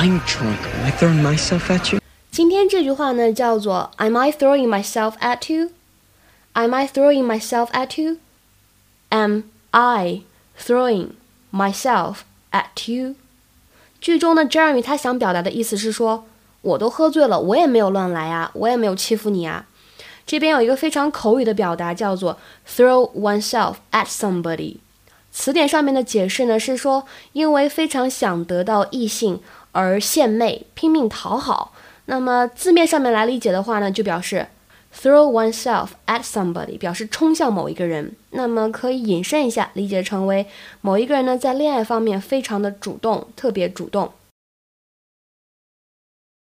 I'm drunk. Am I throwing myself at you? 今天这句话呢叫做 Am I throwing myself at you? Am I throwing myself at you? Am I throwing myself at you? 剧中的 Jeremy 他想表达的意思是说，我都喝醉了，我也没有乱来啊，我也没有欺负你啊。这边有一个非常口语的表达叫做 throw oneself at somebody。词典上面的解释呢是说，因为非常想得到异性 而献媚，拼命讨好。那么字面上面来理解的话呢，就表示 throw oneself at somebody，表示冲向某一个人。那么可以引申一下，理解成为某一个人呢在恋爱方面非常的主动，特别主动。